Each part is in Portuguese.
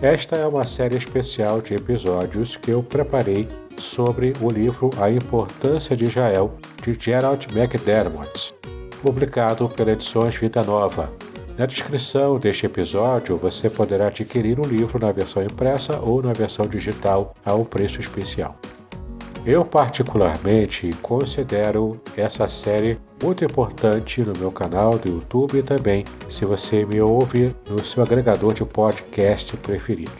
Esta é uma série especial de episódios que eu preparei sobre o livro A Importância de Israel, de Gerald McDermott, publicado pela Edições Vida Nova. Na descrição deste episódio você poderá adquirir o livro na versão impressa ou na versão digital a um preço especial. Eu, particularmente, considero essa série muito importante no meu canal do YouTube e também se você me ouve no seu agregador de podcast preferido.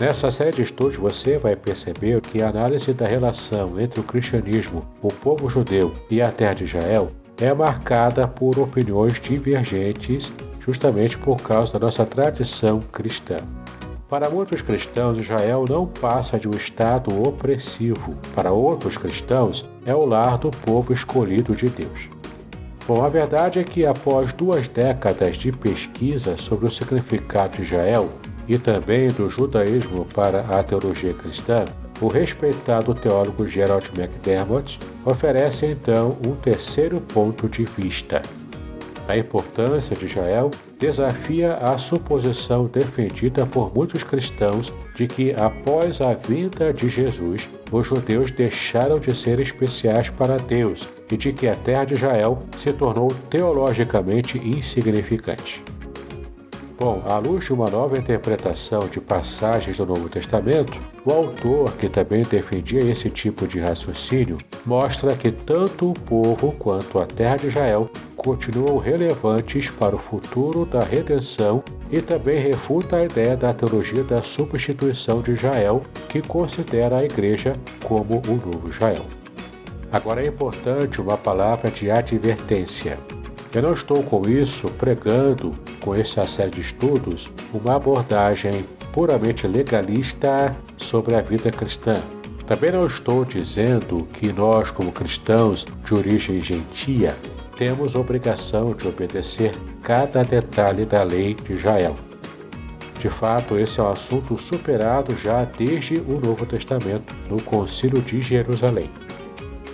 Nessa série de estudos você vai perceber que a análise da relação entre o cristianismo, o povo judeu e a terra de Israel é marcada por opiniões divergentes justamente por causa da nossa tradição cristã. Para muitos cristãos, Israel não passa de um estado opressivo. Para outros cristãos, é o lar do povo escolhido de Deus. Bom, a verdade é que após duas décadas de pesquisa sobre o significado de Israel e também do judaísmo para a teologia cristã, o respeitado teólogo Gerald McDermott oferece então um terceiro ponto de vista. A importância de Israel desafia a suposição defendida por muitos cristãos de que, após a vinda de Jesus, os judeus deixaram de ser especiais para Deus e de que a terra de Israel se tornou teologicamente insignificante. Bom, à luz de uma nova interpretação de passagens do Novo Testamento, o autor, que também defendia esse tipo de raciocínio, mostra que tanto o povo quanto a terra de Israel continuam relevantes para o futuro da redenção e também refuta a ideia da teologia da substituição de Israel, que considera a igreja como o novo Israel. Agora é importante uma palavra de advertência. Eu não estou com isso pregando, com essa série de estudos, uma abordagem puramente legalista sobre a vida cristã. Também não estou dizendo que nós, como cristãos de origem gentia, temos obrigação de obedecer cada detalhe da lei de Israel. De fato, esse é um assunto superado já desde o Novo Testamento, no Concílio de Jerusalém.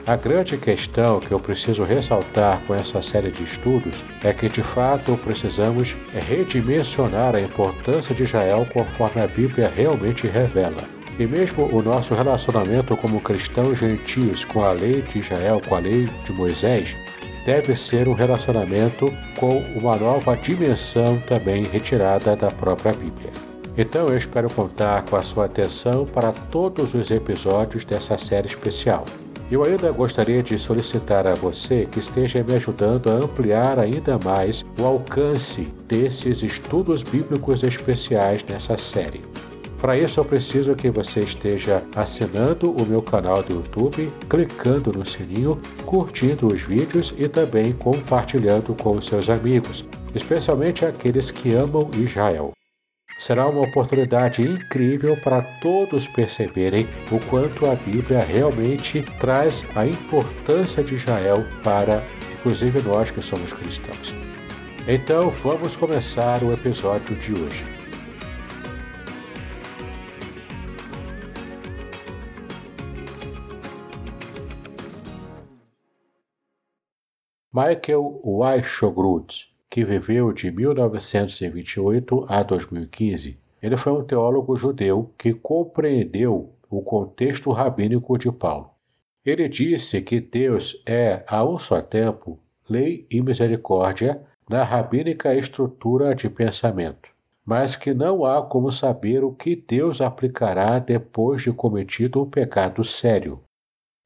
A grande questão que eu preciso ressaltar com essa série de estudos é que de fato precisamos redimensionar a importância de Israel conforme a Bíblia realmente revela. E mesmo o nosso relacionamento como cristãos gentios com a lei de Israel, com a lei de Moisés, deve ser um relacionamento com uma nova dimensão também retirada da própria Bíblia. Então eu espero contar com a sua atenção para todos os episódios dessa série especial. Eu ainda gostaria de solicitar a você que esteja me ajudando a ampliar ainda mais o alcance desses estudos bíblicos especiais nessa série. Para isso, eu preciso que você esteja assinando o meu canal do YouTube, clicando no sininho, curtindo os vídeos e também compartilhando com seus amigos, especialmente aqueles que amam Israel. Será uma oportunidade incrível para todos perceberem o quanto a Bíblia realmente traz a importância de Israel para, inclusive, nós que somos cristãos. Então, vamos começar o episódio de hoje. Michael Weishogrud que viveu de 1928 a 2015. Ele foi um teólogo judeu que compreendeu o contexto rabínico de Paulo. Ele disse que Deus é, a um só tempo, lei e misericórdia na rabínica estrutura de pensamento, mas que não há como saber o que Deus aplicará depois de cometido um pecado sério.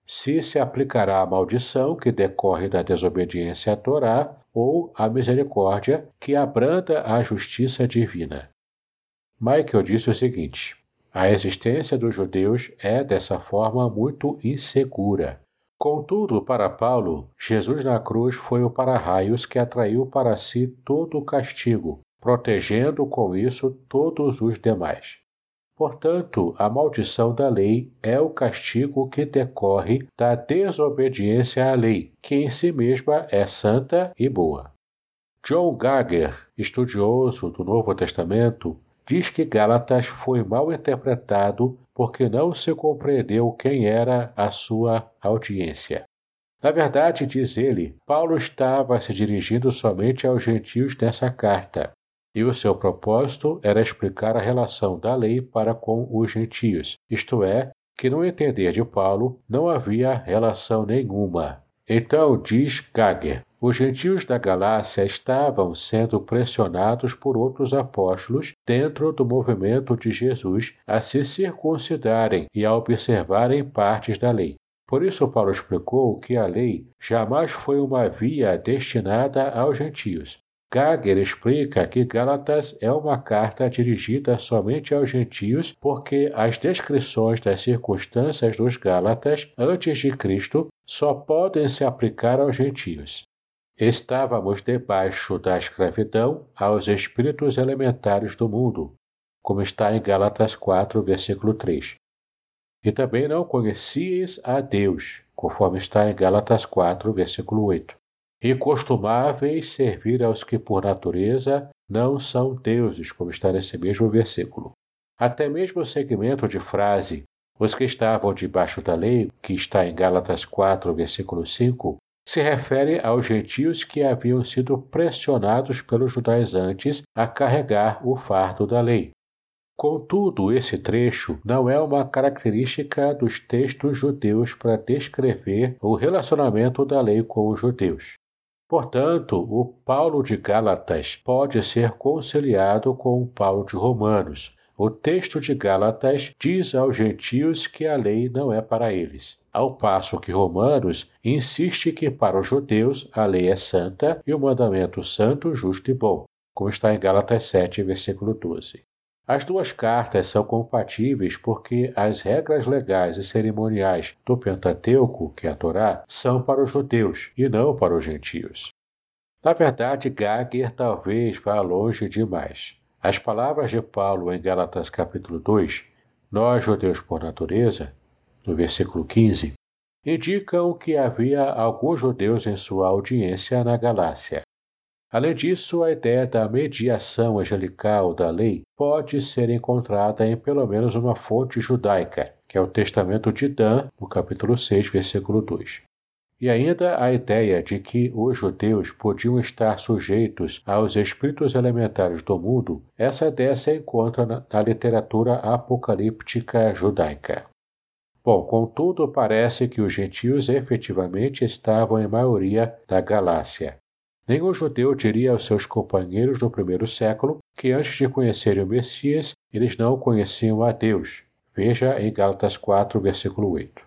Se se aplicará a maldição que decorre da desobediência à Torá ou a misericórdia que abranda a justiça divina. Michael disse o seguinte: a existência dos judeus é, dessa forma, muito insegura. Contudo, para Paulo, Jesus na cruz foi o para-raios que atraiu para si todo o castigo, protegendo com isso todos os demais. Portanto, a maldição da lei é o castigo que decorre da desobediência à lei, que em si mesma é santa e boa. John Gagger, estudioso do Novo Testamento, diz que Gálatas foi mal interpretado porque não se compreendeu quem era a sua audiência. Na verdade, diz ele, Paulo estava se dirigindo somente aos gentios nessa carta, e o seu propósito era explicar a relação da lei para com os gentios, isto é, que no entender de Paulo não havia relação nenhuma. Então diz Gager, os gentios da Galácia estavam sendo pressionados por outros apóstolos dentro do movimento de Jesus a se circuncidarem e a observarem partes da lei. Por isso, Paulo explicou que a lei jamais foi uma via destinada aos gentios. Gager explica que Gálatas é uma carta dirigida somente aos gentios porque as descrições das circunstâncias dos Gálatas antes de Cristo só podem se aplicar aos gentios. Estávamos debaixo da escravidão aos espíritos elementares do mundo, como está em Gálatas 4, versículo 3. E também não conhecieis a Deus, conforme está em Gálatas 4, versículo 8 e costumáveis servir aos que por natureza não são deuses, como está nesse mesmo versículo. Até mesmo o segmento de frase os que estavam debaixo da lei, que está em Gálatas 4, versículo 5, se refere aos gentios que haviam sido pressionados pelos judaizantes a carregar o fardo da lei. Contudo, esse trecho não é uma característica dos textos judeus para descrever o relacionamento da lei com os judeus. Portanto, o Paulo de Gálatas pode ser conciliado com o Paulo de Romanos. O texto de Gálatas diz aos gentios que a lei não é para eles, ao passo que Romanos insiste que para os judeus a lei é santa e o mandamento santo, justo e bom, como está em Gálatas 7, versículo 12. As duas cartas são compatíveis porque as regras legais e cerimoniais do Pentateuco, que é a Torá, são para os judeus e não para os gentios. Na verdade, Gager talvez vá longe demais. As palavras de Paulo em Gálatas capítulo 2, nós judeus por natureza, no versículo 15, indicam que havia alguns judeus em sua audiência na Galácia. Além disso, a ideia da mediação angelical da lei pode ser encontrada em pelo menos uma fonte judaica, que é o Testamento de Dan, no capítulo 6, versículo 2. E ainda a ideia de que os judeus podiam estar sujeitos aos espíritos elementares do mundo, essa ideia se encontra na, literatura apocalíptica judaica. Bom, contudo, parece que os gentios efetivamente estavam em maioria da Galácia, Nenhum judeu diria aos seus companheiros do primeiro século que antes de conhecerem o Messias, eles não conheciam a Deus. Veja em Gálatas 4, versículo 8.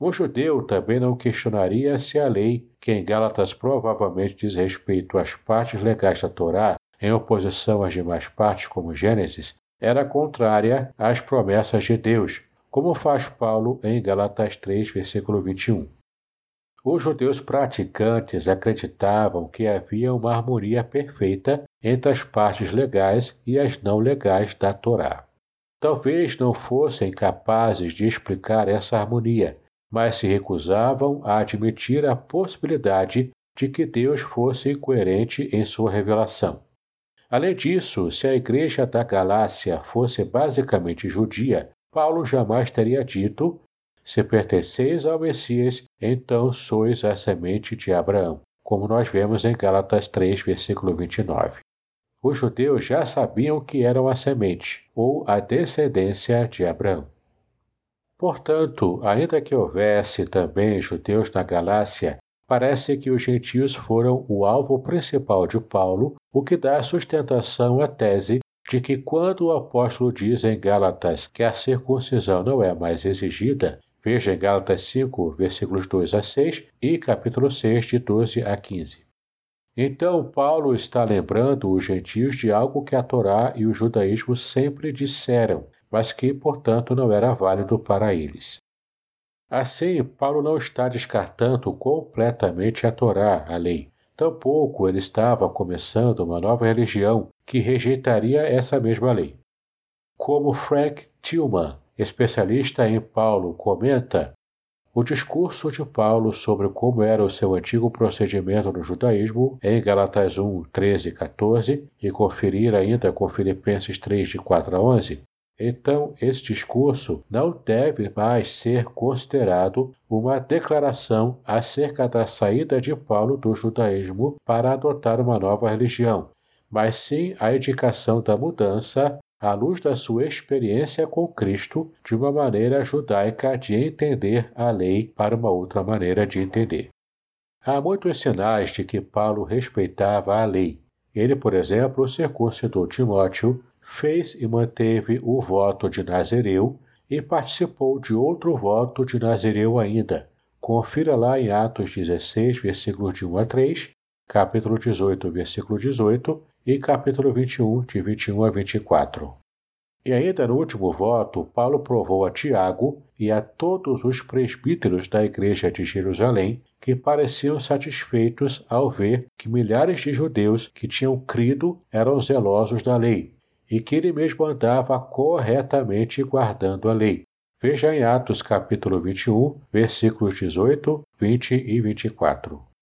Um judeu também não questionaria se a lei, que em Gálatas provavelmente diz respeito às partes legais da Torá, em oposição às demais partes, como Gênesis, era contrária às promessas de Deus, como faz Paulo em Gálatas 3, versículo 21. Os judeus praticantes acreditavam que havia uma harmonia perfeita entre as partes legais e as não legais da Torá. Talvez não fossem capazes de explicar essa harmonia, mas se recusavam a admitir a possibilidade de que Deus fosse incoerente em sua revelação. Além disso, se a igreja da Galácia fosse basicamente judia, Paulo jamais teria dito se pertenceis ao Messias, então sois a semente de Abraão, como nós vemos em Gálatas 3, versículo 29. Os judeus já sabiam que eram a semente, ou a descendência de Abraão. Portanto, ainda que houvesse também judeus na Galácia, parece que os gentios foram o alvo principal de Paulo, o que dá sustentação à tese de que quando o apóstolo diz em Gálatas que a circuncisão não é mais exigida, Veja em Gálatas 5, versículos 2 a 6 e capítulo 6, de 12 a 15. Então, Paulo está lembrando os gentios de algo que a Torá e o judaísmo sempre disseram, mas que, portanto, não era válido para eles. Assim, Paulo não está descartando completamente a Torá, a lei. Tampouco ele estava começando uma nova religião que rejeitaria essa mesma lei. Como Frank Tillman, especialista em Paulo, comenta o discurso de Paulo sobre como era o seu antigo procedimento no judaísmo em Galatas 1, 13 e 14 e conferir ainda com Filipenses 3, de 4 a 11, então esse discurso não deve mais ser considerado uma declaração acerca da saída de Paulo do judaísmo para adotar uma nova religião, mas sim a indicação da mudança à luz da sua experiência com Cristo de uma maneira judaica de entender a lei para uma outra maneira de entender. Há muitos sinais de que Paulo respeitava a lei. Ele, por exemplo, circuncidou Timóteo, fez e manteve o voto de Nazireu e participou de outro voto de Nazireu ainda. Confira lá em Atos 16, versículos de 1 a 3, capítulo 18, versículo 18 e capítulo 21, de 21 a 24. E ainda no último voto, Paulo provou a Tiago e a todos os presbíteros da igreja de Jerusalém que pareciam satisfeitos ao ver que milhares de judeus que tinham crido eram zelosos da lei e que ele mesmo andava corretamente guardando a lei. Veja em Atos capítulo 21, versículos 18, 20 e 24.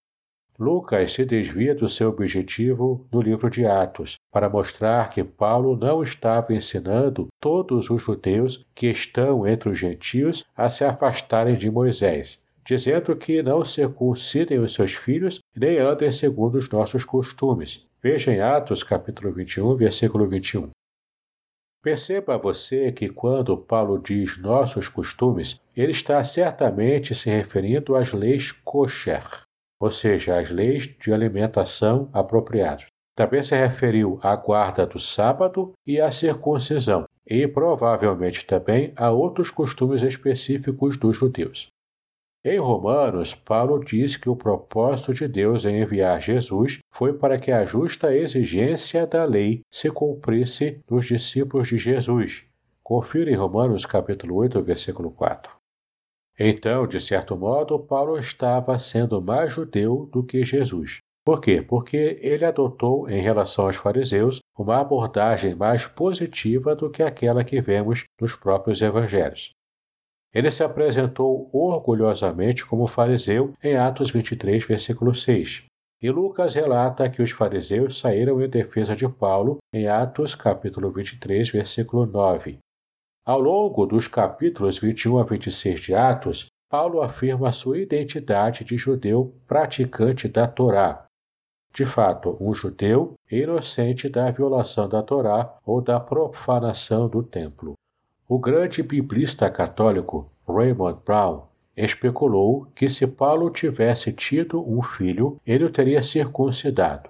Lucas se desvia do seu objetivo no livro de Atos, para mostrar que Paulo não estava ensinando todos os judeus que estão entre os gentios a se afastarem de Moisés, dizendo que não circuncidem os seus filhos nem andem segundo os nossos costumes. Veja em Atos capítulo 21, versículo 21. Perceba você que quando Paulo diz nossos costumes, ele está certamente se referindo às leis kosher, ou seja, as leis de alimentação apropriadas. Também se referiu à guarda do sábado e à circuncisão, e provavelmente também a outros costumes específicos dos judeus. Em Romanos, Paulo diz que o propósito de Deus em enviar Jesus foi para que a justa exigência da lei se cumprisse nos discípulos de Jesus. Confira em Romanos capítulo 8, versículo 4. Então, de certo modo, Paulo estava sendo mais judeu do que Jesus. Por quê? Porque ele adotou, em relação aos fariseus, uma abordagem mais positiva do que aquela que vemos nos próprios evangelhos. Ele se apresentou orgulhosamente como fariseu em Atos 23, versículo 6. E Lucas relata que os fariseus saíram em defesa de Paulo em Atos capítulo 23, versículo 9. Ao longo dos capítulos 21 a 26 de Atos, Paulo afirma sua identidade de judeu praticante da Torá. De fato, um judeu inocente da violação da Torá ou da profanação do templo. O grande biblista católico Raymond Brown especulou que se Paulo tivesse tido um filho, ele o teria circuncidado.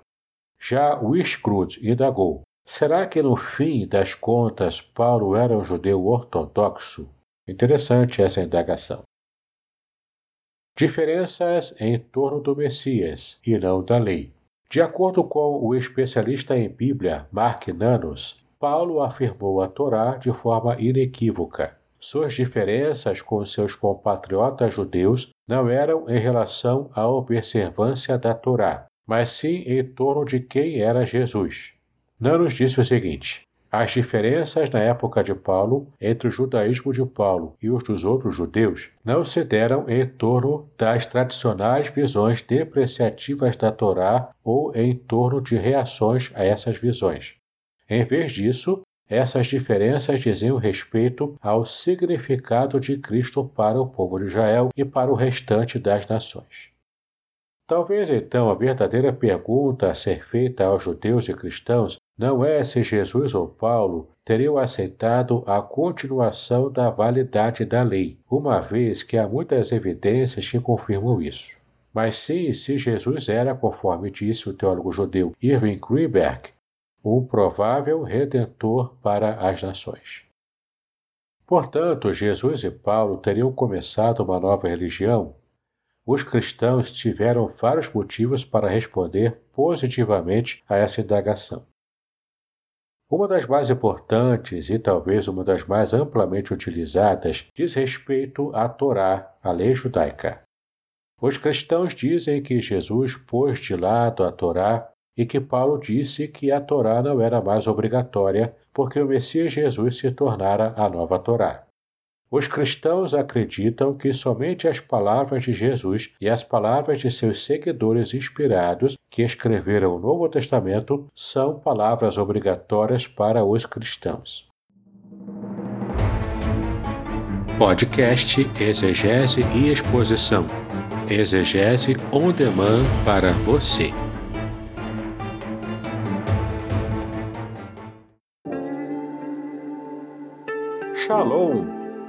Já Wishgrud indagou: Será que no fim das contas Paulo era um judeu ortodoxo? Interessante essa indagação. Diferenças em torno do Messias e não da lei. De acordo com o especialista em Bíblia Mark Nanos, Paulo afirmou a Torá de forma inequívoca. Suas diferenças com seus compatriotas judeus não eram em relação à observância da Torá, mas sim em torno de quem era Jesus. Nanos disse o seguinte: as diferenças na época de Paulo entre o judaísmo de Paulo e os dos outros judeus não se deram em torno das tradicionais visões depreciativas da Torá ou em torno de reações a essas visões. Em vez disso, essas diferenças diziam respeito ao significado de Cristo para o povo de Israel e para o restante das nações. Talvez então a verdadeira pergunta a ser feita aos judeus e cristãos não é se Jesus ou Paulo teriam aceitado a continuação da validade da lei, uma vez que há muitas evidências que confirmam isso. Mas sim se Jesus era, conforme disse o teólogo judeu Irving Greenberg, o provável redentor para as nações. Portanto, Jesus e Paulo teriam começado uma nova religião. Os cristãos tiveram vários motivos para responder positivamente a essa indagação. Uma das mais importantes e talvez uma das mais amplamente utilizadas diz respeito à Torá, a lei judaica. Os cristãos dizem que Jesus pôs de lado a Torá e que Paulo disse que a Torá não era mais obrigatória porque o Messias Jesus se tornara a nova Torá. Os cristãos acreditam que somente as palavras de Jesus e as palavras de seus seguidores inspirados que escreveram o Novo Testamento são palavras obrigatórias para os cristãos. Podcast Exegese e Exposição. Exegese on demand para você. Shalom!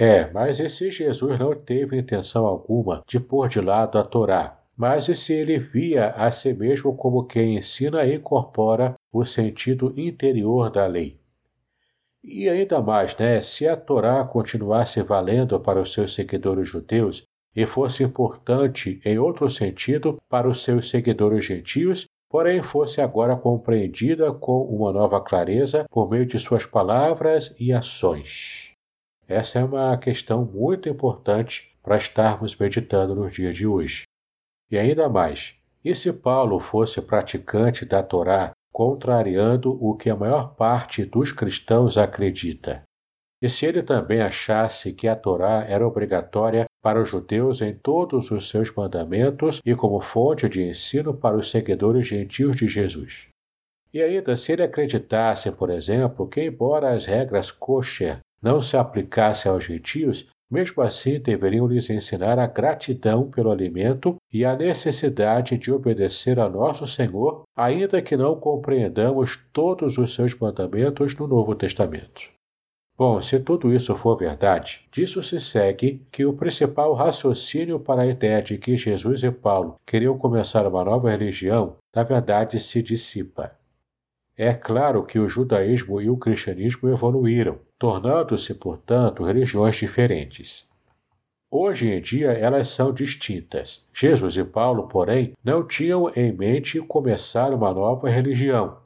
É, mas esse Jesus não teve intenção alguma de pôr de lado a Torá, mas se ele via a si mesmo como quem ensina e incorpora o sentido interior da lei. E ainda mais, né, se a Torá continuasse valendo para os seus seguidores judeus e fosse importante em outro sentido para os seus seguidores gentios, porém fosse agora compreendida com uma nova clareza por meio de suas palavras e ações. Essa é uma questão muito importante para estarmos meditando nos dias de hoje. E ainda mais, e se Paulo fosse praticante da Torá, contrariando o que a maior parte dos cristãos acredita? E se ele também achasse que a Torá era obrigatória para os judeus em todos os seus mandamentos e como fonte de ensino para os seguidores gentios de Jesus? E ainda se ele acreditasse, por exemplo, que embora as regras kosher não se aplicasse aos gentios, mesmo assim deveriam lhes ensinar a gratidão pelo alimento e a necessidade de obedecer a nosso Senhor, ainda que não compreendamos todos os seus mandamentos no Novo Testamento. Bom, se tudo isso for verdade, disso se segue que o principal raciocínio para a ideia de que Jesus e Paulo queriam começar uma nova religião, na verdade se dissipa. É claro que o judaísmo e o cristianismo evoluíram, tornando-se, portanto, religiões diferentes. Hoje em dia elas são distintas. Jesus e Paulo, porém, não tinham em mente começar uma nova religião.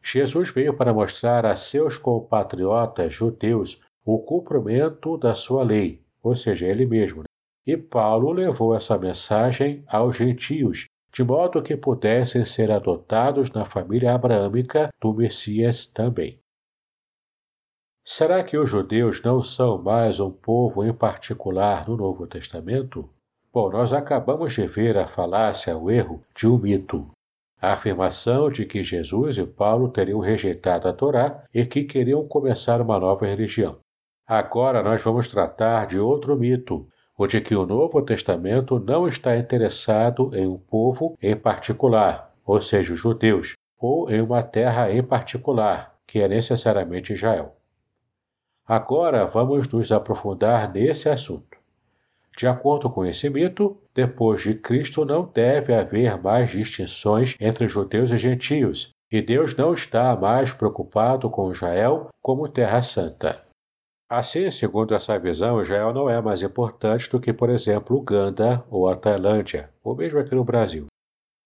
Jesus veio para mostrar a seus compatriotas judeus o cumprimento da sua lei, ou seja, ele mesmo. Né? E Paulo levou essa mensagem aos gentios, de modo que pudessem ser adotados na família abraâmica do Messias também. Será que os judeus não são mais um povo em particular no Novo Testamento? Bom, nós acabamos de ver a falácia, o erro de um mito. A afirmação de que Jesus e Paulo teriam rejeitado a Torá e que queriam começar uma nova religião. Agora nós vamos tratar de outro mito, ou de que o Novo Testamento não está interessado em um povo em particular, ou seja, os judeus, ou em uma terra em particular, que é necessariamente Israel. Agora vamos nos aprofundar nesse assunto. De acordo com esse mito, depois de Cristo não deve haver mais distinções entre judeus e gentios, e Deus não está mais preocupado com Israel como terra santa. Assim, segundo essa visão, Israel não é mais importante do que, por exemplo, Uganda ou a Tailândia, ou mesmo aqui no Brasil.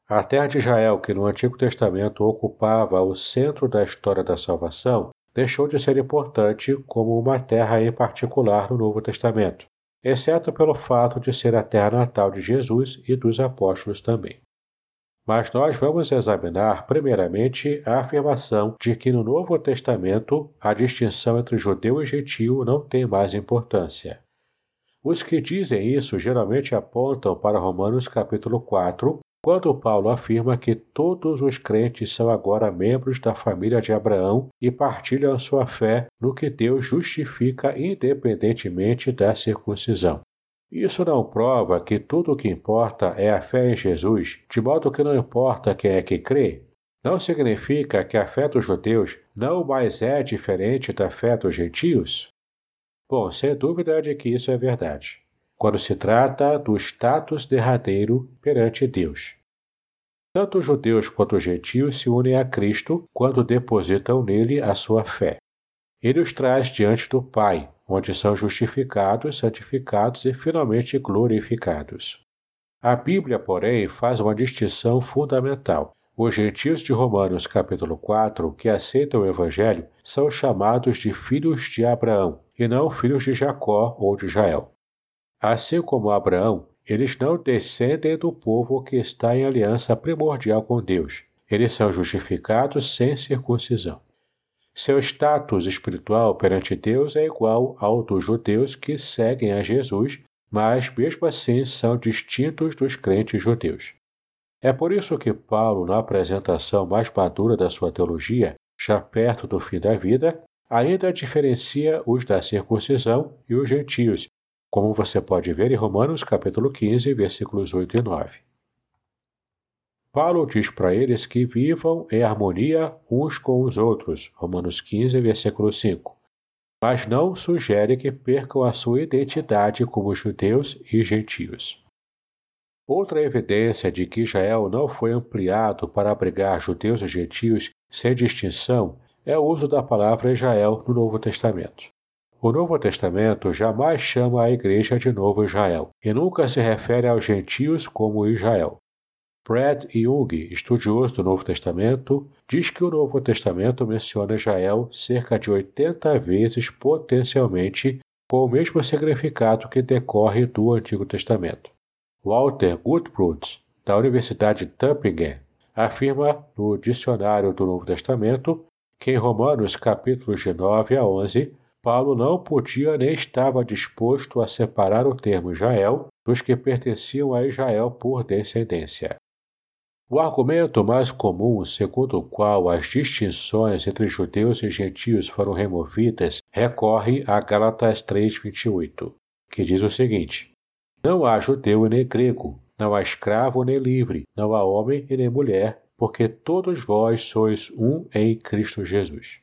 A terra de Israel, que no Antigo Testamento ocupava o centro da história da salvação, deixou de ser importante como uma terra em particular no Novo Testamento, exceto pelo fato de ser a terra natal de Jesus e dos apóstolos também. Mas nós vamos examinar, primeiramente, a afirmação de que no Novo Testamento a distinção entre judeu e gentio não tem mais importância. Os que dizem isso geralmente apontam para Romanos capítulo 4, quando Paulo afirma que todos os crentes são agora membros da família de Abraão e partilham sua fé no que Deus justifica independentemente da circuncisão. Isso não prova que tudo o que importa é a fé em Jesus, de modo que não importa quem é que crê. Não significa que a fé dos judeus não mais é diferente da fé dos gentios? Bom, sem dúvida de que isso é verdade, quando se trata do status derradeiro perante Deus. Tanto os judeus quanto os gentios se unem a Cristo quando depositam nele a sua fé. Ele os traz diante do Pai, onde são justificados, santificados e finalmente glorificados. A Bíblia, porém, faz uma distinção fundamental. Os gentios de Romanos capítulo 4, que aceitam o Evangelho, são chamados de filhos de Abraão, e não filhos de Jacó ou de Israel. Assim como Abraão, eles não descendem do povo que está em aliança primordial com Deus. Eles são justificados sem circuncisão. Seu status espiritual perante Deus é igual ao dos judeus que seguem a Jesus, mas mesmo assim são distintos dos crentes judeus. É por isso que Paulo, na apresentação mais madura da sua teologia, já perto do fim da vida, ainda diferencia os da circuncisão e os gentios, como você pode ver em Romanos capítulo 15, versículos 8 e 9. Paulo diz para eles que vivam em harmonia uns com os outros, Romanos 15, versículo 5, mas não sugere que percam a sua identidade como judeus e gentios. Outra evidência de que Israel não foi ampliado para abrigar judeus e gentios sem distinção é o uso da palavra Israel no Novo Testamento. O Novo Testamento jamais chama a igreja de Novo Israel e nunca se refere aos gentios como Israel. Brad Young, estudioso do Novo Testamento, diz que o Novo Testamento menciona Israel cerca de 80 vezes potencialmente com o mesmo significado que decorre do Antigo Testamento. Walter Goodbroods, da Universidade de Tübingen, afirma no Dicionário do Novo Testamento que em Romanos capítulos de 9 a 11, Paulo não podia nem estava disposto a separar o termo Israel dos que pertenciam a Israel por descendência. O argumento mais comum, segundo o qual as distinções entre judeus e gentios foram removidas, recorre a Gálatas 3:28, que diz o seguinte: Não há judeu e nem grego, não há escravo nem livre, não há homem e nem mulher, porque todos vós sois um em Cristo Jesus.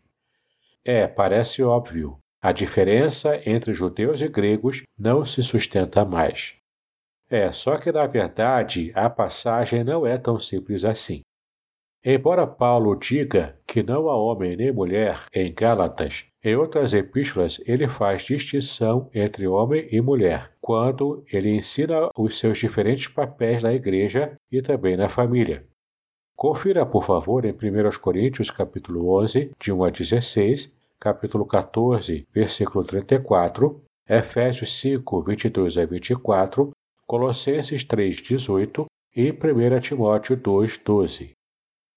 É, parece óbvio, a diferença entre judeus e gregos não se sustenta mais. É, só que na verdade a passagem não é tão simples assim. Embora Paulo diga que não há homem nem mulher em Gálatas, em outras epístolas ele faz distinção entre homem e mulher, quando ele ensina os seus diferentes papéis na igreja e também na família. Confira, por favor, em 1 Coríntios capítulo 11, de 1 a 16, capítulo 14, versículo 34, Efésios 5, 22 a 24 Colossenses 3,18 e 1 Timóteo 2,12.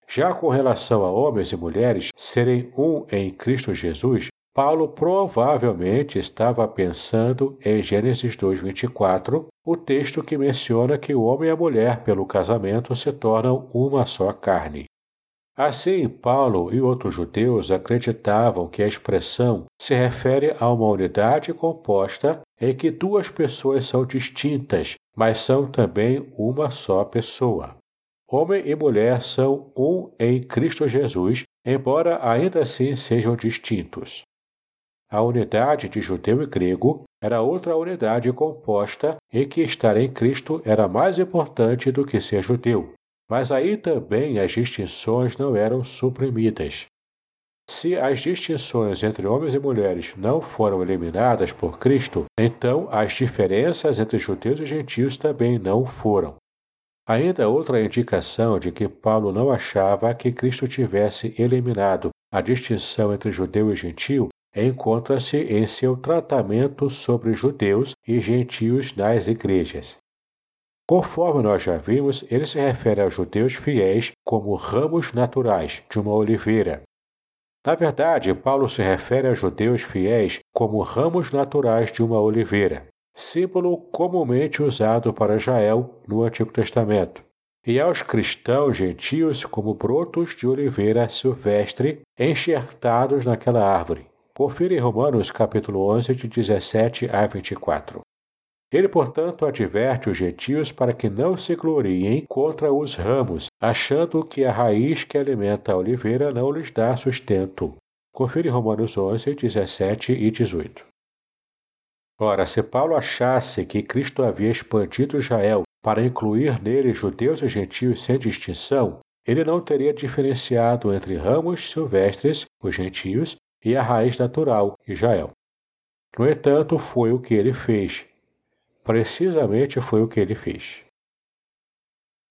Já com relação a homens e mulheres serem um em Cristo Jesus, Paulo provavelmente estava pensando em Gênesis 2,24, o texto que menciona que o homem e a mulher, pelo casamento, se tornam uma só carne. Assim, Paulo e outros judeus acreditavam que a expressão se refere a uma unidade composta em que duas pessoas são distintas, mas são também uma só pessoa. Homem e mulher são um em Cristo Jesus, embora ainda assim sejam distintos. A unidade de judeu e grego era outra unidade composta em que estar em Cristo era mais importante do que ser judeu. Mas aí também as distinções não eram suprimidas. Se as distinções entre homens e mulheres não foram eliminadas por Cristo, então as diferenças entre judeus e gentios também não foram. Ainda outra indicação de que Paulo não achava que Cristo tivesse eliminado a distinção entre judeu e gentio encontra-se em seu tratamento sobre judeus e gentios nas igrejas. Conforme nós já vimos, ele se refere aos judeus fiéis como ramos naturais de uma oliveira. Na verdade, Paulo se refere a judeus fiéis como ramos naturais de uma oliveira, símbolo comumente usado para Israel no Antigo Testamento, e aos cristãos gentios como brotos de oliveira silvestre enxertados naquela árvore. Confira em Romanos capítulo 11, de 17 a 24. Ele, portanto, adverte os gentios para que não se gloriem contra os ramos, achando que a raiz que alimenta a oliveira não lhes dá sustento. Confira Romanos 11, 17 e 18. Ora, se Paulo achasse que Cristo havia expandido Israel para incluir nele judeus e gentios sem distinção, ele não teria diferenciado entre ramos silvestres, os gentios, e a raiz natural, Israel. No entanto, foi o que ele fez, Precisamente foi o que ele fez.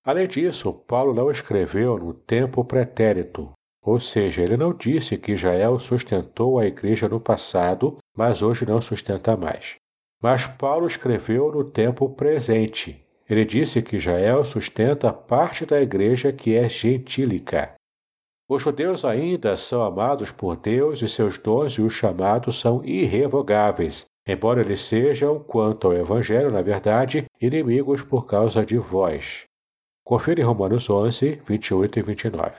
Além disso, Paulo não escreveu no tempo pretérito, ou seja, ele não disse que Israel sustentou a igreja no passado, mas hoje não sustenta mais. Mas Paulo escreveu no tempo presente. Ele disse que Israel sustenta parte da igreja que é gentílica. Os judeus ainda são amados por Deus e seus dons e os chamados são irrevogáveis, embora eles sejam, quanto ao Evangelho, na verdade, inimigos por causa de vós. Confira em Romanos 11, 28 e 29.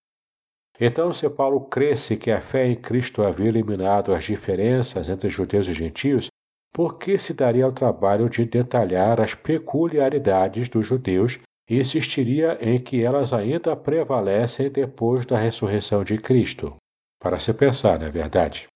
Então, se Paulo cresce que a fé em Cristo havia eliminado as diferenças entre judeus e gentios, por que se daria ao trabalho de detalhar as peculiaridades dos judeus e insistiria em que elas ainda prevalecem depois da ressurreição de Cristo? Para se pensar, não é verdade?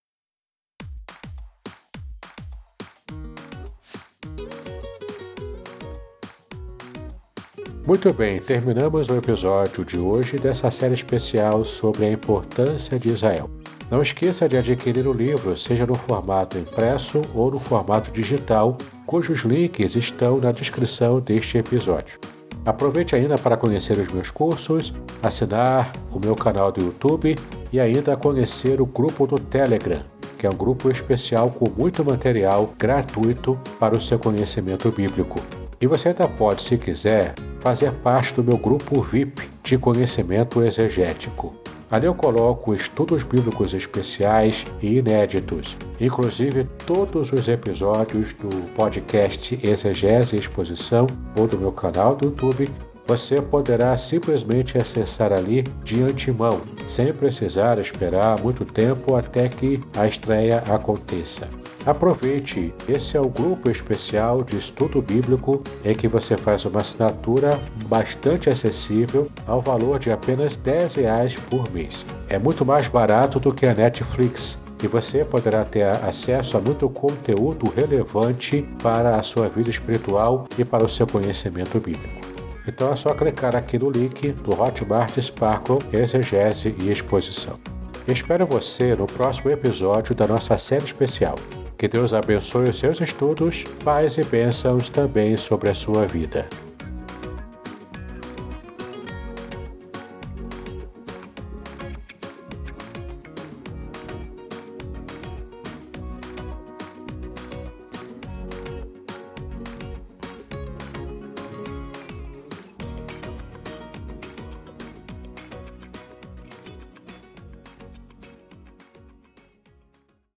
Muito bem, terminamos o episódio de hoje dessa série especial sobre a importância de Israel. Não esqueça de adquirir o livro, seja no formato impresso ou no formato digital, cujos links estão na descrição deste episódio. Aproveite ainda para conhecer os meus cursos, assinar o meu canal do YouTube e ainda conhecer o grupo do Telegram, que é um grupo especial com muito material gratuito para o seu conhecimento bíblico. E você ainda pode, se quiser, fazer parte do meu grupo VIP de conhecimento exegético. Ali eu coloco estudos bíblicos especiais e inéditos, inclusive todos os episódios do podcast Exegese e Exposição ou do meu canal do YouTube. Você poderá simplesmente acessar ali de antemão, sem precisar esperar muito tempo até que a estreia aconteça. Aproveite, esse é o grupo especial de estudo bíblico em que você faz uma assinatura bastante acessível ao valor de apenas 10 reais por mês. É muito mais barato do que a Netflix e você poderá ter acesso a muito conteúdo relevante para a sua vida espiritual e para o seu conhecimento bíblico. Então é só clicar aqui no link do Hotmart Sparkle Exegese e Exposição. Espero você no próximo episódio da nossa série especial. Que Deus abençoe os seus estudos, paz e bênçãos também sobre a sua vida.